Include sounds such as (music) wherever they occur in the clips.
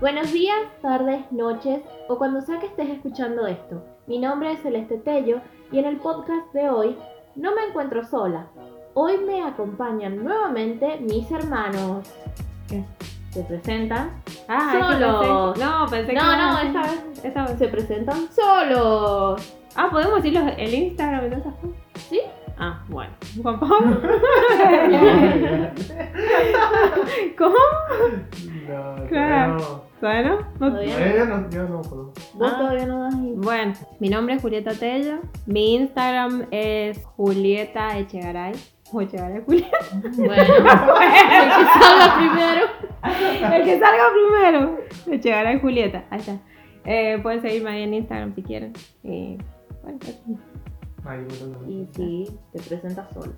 Buenos días, tardes, noches o cuando sea que estés escuchando esto. Mi nombre es Celeste Tello y en el podcast de hoy no me encuentro sola. Hoy me acompañan nuevamente mis hermanos. ¿Qué? Se presentan Ah, es que solos. pensé- no, pensé que No, ibas no, a- esta vez esta vez. se presentan solos. Ah, podemos decirlo el Instagram y todas esas cosas. ¿Sí? Ah, bueno. Juan Pablo. (laughs) (laughs) ¿Cómo? No, Claro. no. ¿Todavía no? No- Todavía yo no, yo no puedo. Vos Ah. todavía no das Bueno, mi nombre es Julieta Tello. Mi Instagram es Julieta Echegaray. O Echegaray (laughs) Julieta. (laughs) Bueno, el que salga primero. El que salga primero. Echegaray Julieta. Ahí está. Eh, pueden seguirme ahí en Instagram si quieren. Y bueno, eso. Ahí, bueno, no. Y sí, te presentas solo.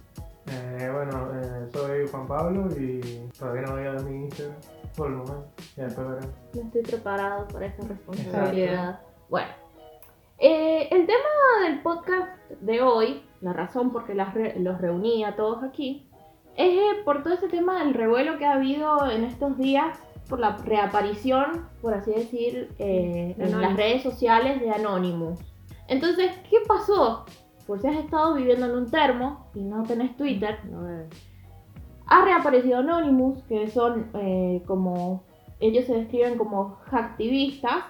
Eh, bueno, eh, soy Juan Pablo y todavía no voy a dar mi Instagram por el momento. Ya después veremos. No estoy preparado para esa responsabilidad. Bueno, eh, el tema del podcast de hoy, la razón por qué las re- los reuní a todos aquí, es eh, por todo ese tema del revuelo que ha habido en estos días por la reaparición, por así decir, eh, en Anonymous. las redes sociales de Anonymous. Entonces, ¿qué pasó? Por si has estado viviendo en un termo y no tenés Twitter, ha reaparecido Anonymous, que son eh, como, ellos se describen como hacktivistas,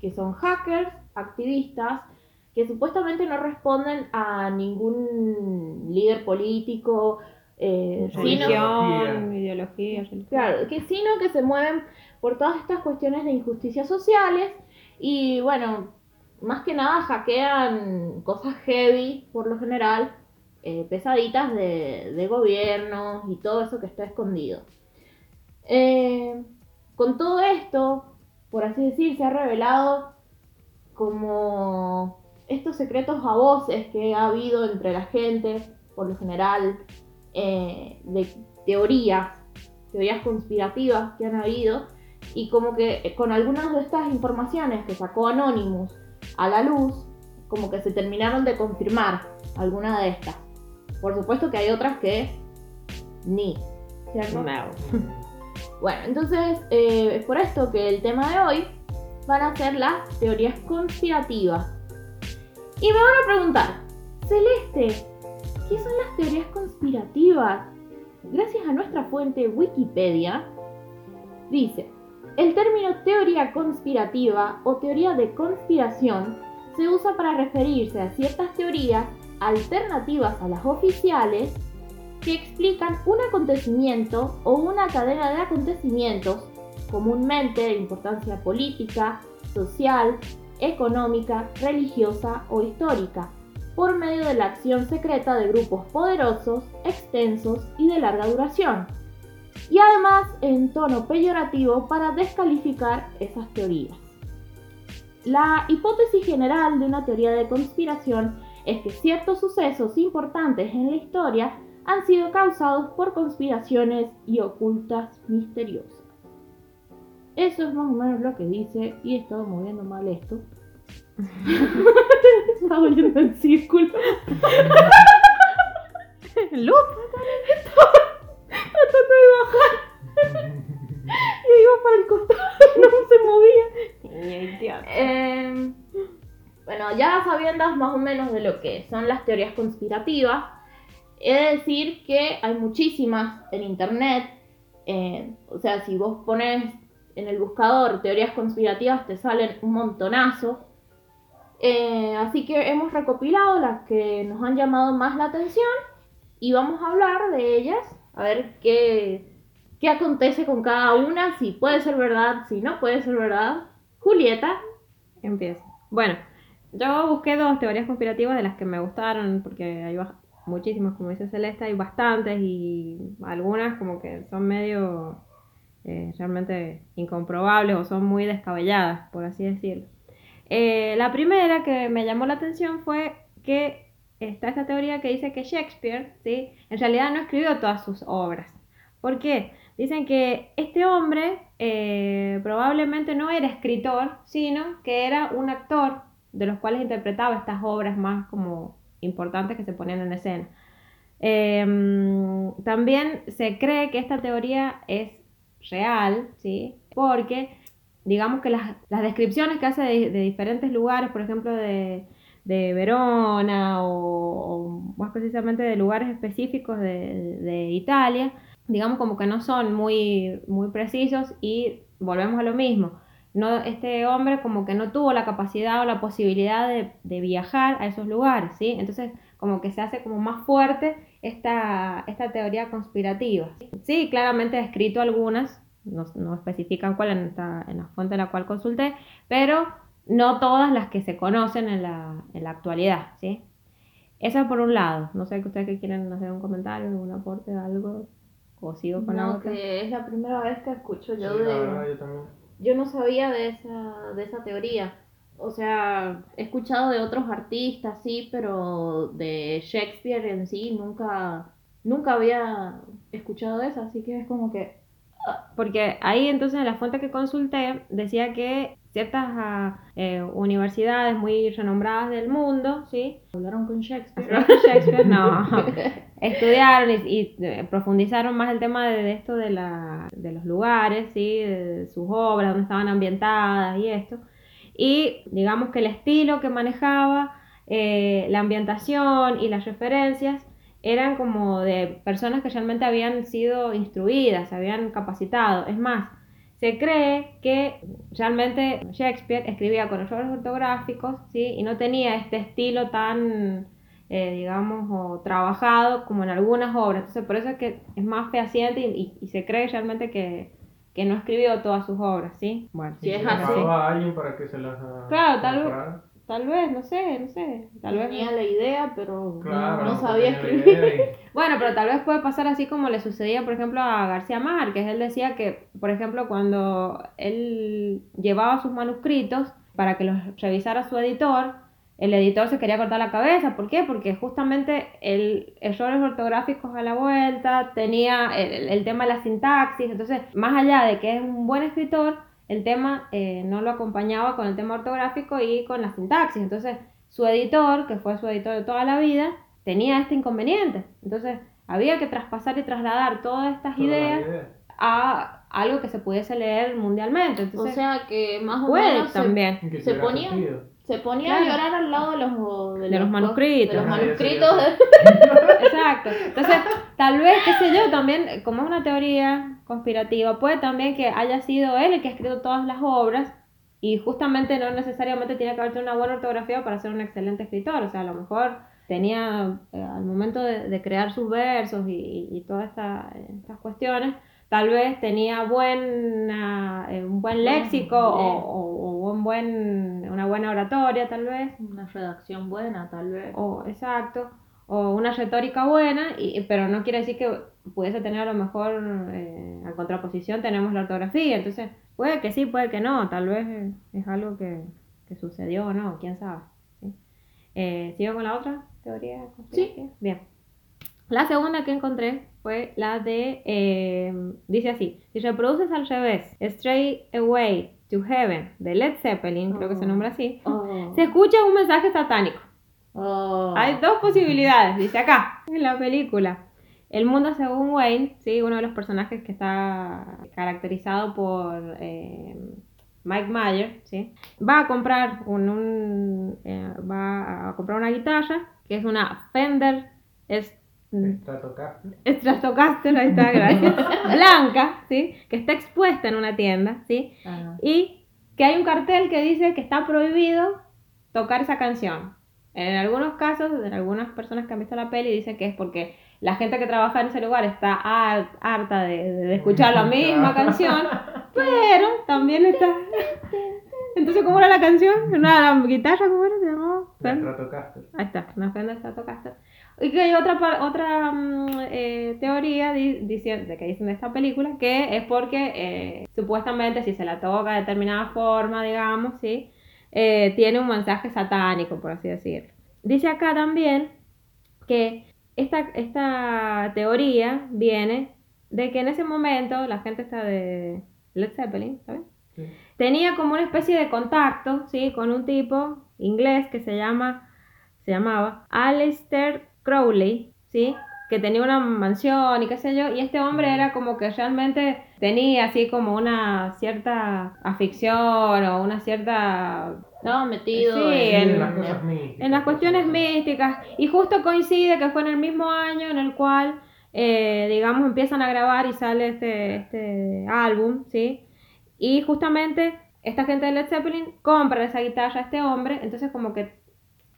que son hackers, activistas, que supuestamente no responden a ningún líder político, eh, sino, Religión, ideología, religión. claro, que sino que se mueven por todas estas cuestiones de injusticias sociales y bueno, más que nada hackean cosas heavy por lo general, eh, pesaditas de, de gobiernos y todo eso que está escondido. Eh, con todo esto, por así decir, se ha revelado como estos secretos a voces que ha habido entre la gente, por lo general, eh, de teorías, teorías conspirativas que han habido, y como que con algunas de estas informaciones que sacó Anonymous a la luz, como que se terminaron de confirmar alguna de estas. Por supuesto que hay otras que ni, ¿cierto? No. (laughs) Bueno, entonces eh, es por esto que el tema de hoy van a ser las teorías conspirativas. Y me van a preguntar, Celeste, ¿qué son las teorías conspirativas? Gracias a nuestra fuente Wikipedia, dice, el término teoría conspirativa o teoría de conspiración se usa para referirse a ciertas teorías alternativas a las oficiales que explican un acontecimiento o una cadena de acontecimientos, comúnmente de importancia política, social, económica, religiosa o histórica, por medio de la acción secreta de grupos poderosos, extensos y de larga duración, y además en tono peyorativo para descalificar esas teorías. La hipótesis general de una teoría de conspiración es que ciertos sucesos importantes en la historia han sido causados por conspiraciones y ocultas misteriosas. Eso es más o menos lo que dice y he estado moviendo mal esto. (laughs) Estaba volviendo en círculo. (laughs) Luz. Tratando de bajar. (laughs) Y iba para el costado no se movía. Eh, bueno, ya sabiendo más o menos de lo que son las teorías conspirativas, he de decir que hay muchísimas en internet. eh, o sea, si vos pones en el buscador teorías conspirativas, te salen un montonazo. Eh, así que hemos recopilado las que nos han llamado más la atención y vamos a hablar de ellas, a ver qué, qué acontece con cada una, si puede ser verdad, si no puede ser verdad. Julieta, Empiezo. Bueno, yo busqué dos teorías conspirativas de las que me gustaron, porque hay muchísimas, como dice Celeste, hay bastantes y algunas como que son medio eh, realmente incomprobables o son muy descabelladas, por así decirlo. Eh, la primera que me llamó la atención fue que está esta teoría que dice que Shakespeare, ¿sí? En realidad no escribió todas sus obras. ¿Por qué? Dicen que este hombre eh, probablemente no era escritor, sino que era un actor de los cuales interpretaba estas obras más como importantes que se ponían en escena. Eh, también se cree que esta teoría es real, ¿sí? Porque digamos que las, las descripciones que hace de, de diferentes lugares, por ejemplo, de, de Verona o, o más precisamente de lugares específicos de, de Italia, digamos como que no son muy, muy precisos y volvemos a lo mismo. No, este hombre como que no tuvo la capacidad o la posibilidad de, de viajar a esos lugares, ¿sí? Entonces como que se hace como más fuerte esta, esta teoría conspirativa. Sí, claramente he escrito algunas, no, no especifican cuál en, esta, en la fuente en la cual consulté, pero no todas las que se conocen en la, en la actualidad, ¿sí? Eso por un lado. No sé que ustedes que quieren hacer un comentario, algún aporte, algo, o sigo con la No, otra. que es la primera vez que escucho yo Sí, la de... verdad, yo también. Yo no sabía de esa, de esa teoría. O sea, he escuchado de otros artistas, sí, pero de Shakespeare en sí nunca, nunca había escuchado de eso, así que es como que... Porque ahí entonces en la fuente que consulté decía que ciertas ah, eh, universidades muy renombradas del mundo, ¿sí? Hablaron con Shakespeare. (laughs) Shakespeare, no, (laughs) estudiaron y, eh, profundizaron más el tema de, esto de, la, de los lugares, ¿sí? de sus obras, dónde estaban ambientadas y esto. Y digamos que el estilo que manejaba, eh, la ambientación y las referencias eran como de personas que realmente habían sido instruidas, se habían capacitado. Es más, se cree que realmente Shakespeare escribía con errores ortográficos, ¿sí? Y no tenía este estilo tan, eh, digamos, o trabajado como en algunas obras. Entonces, por eso es que es más fehaciente y, y- y se cree realmente que, que no escribió todas sus obras, ¿sí? Bueno, Si es así. a alguien para que se las ah, Claro, tal vez- tal vez, no sé, no sé, tal vez... Tenía la idea, pero Claro, no, sabía escribir. (laughs) Bueno, pero tal vez puede pasar así como le sucedía, por ejemplo, a García Márquez. Él decía que, por ejemplo, cuando él llevaba sus manuscritos para que los revisara su editor, el editor se quería cortar la cabeza. ¿Por qué? Porque justamente el errores ortográficos a la vuelta, tenía el, el tema de la sintaxis. Entonces, más allá de que es un buen escritor, el tema eh, no lo acompañaba con el tema ortográfico y con la sintaxis. Entonces, su editor, que fue su editor de toda la vida, tenía este inconveniente. Entonces, había que traspasar y trasladar todas estas ideas a algo que se pudiese leer mundialmente. O Entonces, sea que más o menos se, también. Se tuviera ponía- sentido. Se ponía Claro. a llorar al lado de los, De los manuscritos. De los manuscritos. (laughs) Exacto. Entonces, tal vez, qué sé yo, también, como es una teoría conspirativa, puede también que haya sido él el que ha escrito todas las obras y justamente no necesariamente tiene que haber tenido una buena ortografía para ser un excelente escritor. O sea, a lo mejor tenía, eh, al momento de, de crear sus versos y, y- y todas esta- estas cuestiones, tal vez tenía buena, eh, un buen léxico o, o- o un buen, una buena oratoria, tal vez. Una redacción buena, tal vez. O, exacto, o una retórica buena, y, pero no quiere decir que pudiese tener a lo mejor, eh, a contraposición tenemos la ortografía, entonces puede que sí, puede que no, tal vez es algo que, que sucedió o no, quién sabe. ¿sí? Eh, ¿Sigo con la otra teoría? conspirativa? Bien. La segunda que encontré fue la de, eh, dice así, si reproduces al revés, Stray Away to Heaven de Led Zeppelin, creo que se Oh. nombra así, Oh. se escucha un mensaje satánico. Oh. Hay dos posibilidades, dice acá, en la película. El mundo según Wayne, ¿sí? uno de los personajes que está caracterizado por eh, Mike Mayer, ¿sí? va a comprar un, un, eh, va a comprar una guitarra que es una Fender es, Stratocaster. Stratocaster, ahí está, gracias, (laughs) blanca, ¿sí? que está expuesta en una tienda, ¿sí? Y que hay un cartel que dice que está prohibido tocar esa canción. En algunos casos, en algunas personas que han visto la peli dicen que es porque la gente que trabaja en ese lugar está har- harta de, de escuchar la misma canción, (laughs) pero también está... Entonces, ¿cómo era la canción? Una la guitarra, ¿cómo era? Se llamaba. Stratocaster. Ahí está, una Fender Stratocaster. Y que hay otra, otra mm, eh, teoría di- dicien- de que dicen de esta película que es porque eh, supuestamente si se la toca de determinada forma, digamos, ¿sí? Eh, tiene un mensaje satánico, por así decirlo. Dice acá también que esta, esta teoría viene de que en ese momento la gente está de Led Zeppelin, ¿sabes? Sí. tenía como una especie de contacto, ¿sí? Con un tipo inglés que se llama, se llamaba Aleister Crowley, ¿sí? que tenía una mansión y qué sé yo, y este hombre era como que realmente tenía así como una cierta afición o una cierta Estaba metido Sí, Sí, en- en las cosas místicas. en las cuestiones místicas y justo coincide que fue en el mismo año en el cual eh, digamos empiezan a grabar y sale este, este álbum sí y justamente esta gente de Led Zeppelin compra esa guitarra a este hombre entonces como que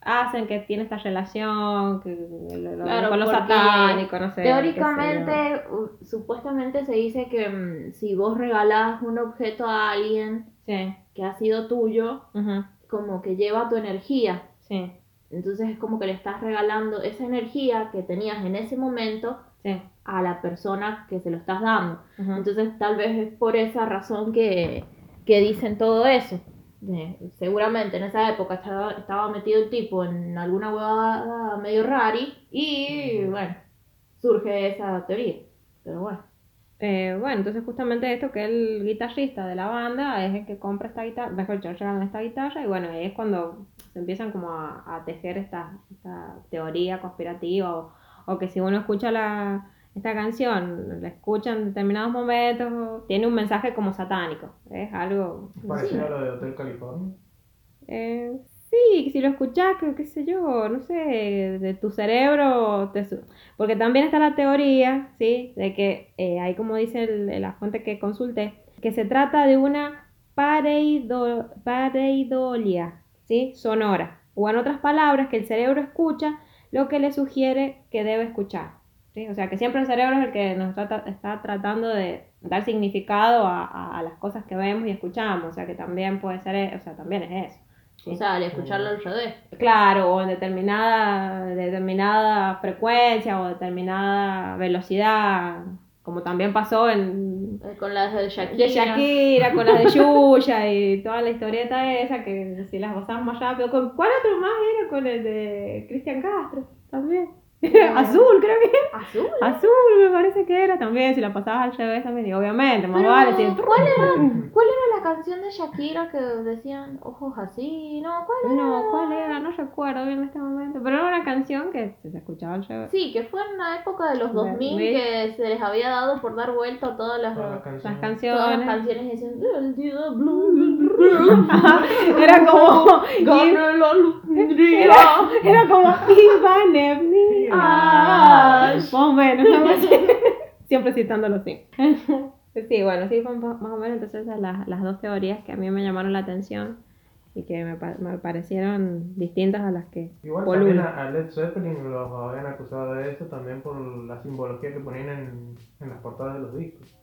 hacen que tiene esta relación que, lo- Claro, con lo satánico no sé. Teóricamente, supuestamente se dice que mm, si vos regalás un objeto a alguien sí que ha sido tuyo, como que lleva tu energía. sí Entonces es como que le estás regalando esa energía que tenías en ese momento sí a la persona que se lo estás dando. ujú. Entonces tal vez es por esa razón que, que dicen todo eso. Seguramente en esa época estaba, estaba metido el tipo en alguna huevada medio rari y bueno, surge esa teoría. Pero bueno. Eh, bueno, entonces justamente esto que el guitarrista de la banda es el que compra esta guitarra, mejor regalan esta guitarra y bueno, ahí es cuando se empiezan como a, a tejer esta, esta teoría conspirativa o, o que si uno escucha la, esta canción, la escucha en determinados momentos, tiene un mensaje como satánico, es algo... Parecido a lo de Hotel California. Eh, sí, si lo escuchás, qué sé yo, no sé, de tu cerebro, te su- porque también está la teoría, ¿sí? De que eh, hay como dice el- la fuente que consulté, que se trata de una pareido, pareidolia, ¿sí? Sonora, o en otras palabras, que el cerebro escucha lo que le sugiere que debe escuchar. ¿Sí? O sea, que siempre el cerebro es el que nos trata, está tratando de dar significado a, a- a las cosas que vemos y escuchamos. O sea, que también puede ser, e- o sea, también es eso. ¿sí? O sea, al escucharlo al revés. Claro, o en determinada, determinada frecuencia o determinada velocidad, como también pasó en Eh, Con las de Shakira. de Shakira, con las de (laughs) Yuya y toda la historieta esa, que si las pasamos más rápido. ¿Con cuál otro más era? Con el de Cristian Castro, también. Azul, creo que. Azul. Azul, me parece que era también, si la pasabas al revés también. Y obviamente, más Pero, vale. si- ¿cuál, era, (laughs) ¿Cuál era la canción de Shakira que decían ojos así? No, ¿cuál era? No, ¿cuál era? No recuerdo bien en este momento. Pero era una canción que se escuchaba al revés. Sí, que fue en la época de los De- 2000 de- que se les había dado por dar vuelta a todas las, Todas las todas Las canciones. las canciones. canciones y decían el día blue, (laughs) Era como. (laughs) Era, era como Ivan Ah. Más o menos. (laughs) Siempre citándolo así. (laughs) Sí, bueno, sí, más o menos entonces las, las dos teorías que a mí me llamaron la atención y que me, pa- me parecieron distintas a las que Igual polulan. también a, a Led Zeppelin los habían acusado de eso también por la simbología que ponían en, en las portadas de los discos.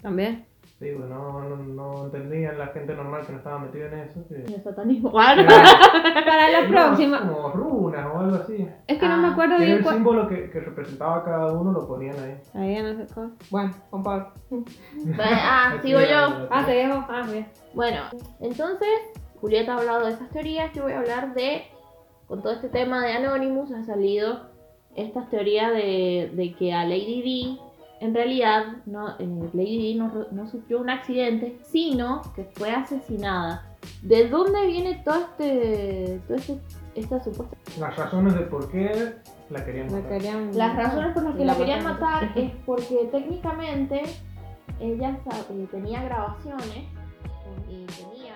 También. Sí, pues no, no, no entendían la gente normal que no estaba metida en eso. que- El satanismo. (laughs) Para la próxima. Como runas o algo así. Es que no me Ah, acuerdo bien el símbolo que, que representaba cada uno lo ponían ahí. Ahí no sé cuál. Bueno, con Pablo. (laughs) Ah, sigo yo. Ah, se dejó. Ah, bien. Bueno, entonces Julieta ha hablado de esas teorías. Yo voy a hablar de, con todo este tema de Anonymous, ha salido estas teorías de, de que a Lady D, en realidad, no, eh, Lady D no, no sufrió un accidente, sino que fue asesinada. ¿De dónde viene todo este, todo este esta supuesta Las razones de por qué la querían matar. querían. Las razones por las que la la querían matar (laughs) es porque técnicamente ella eh, tenía grabaciones y tenía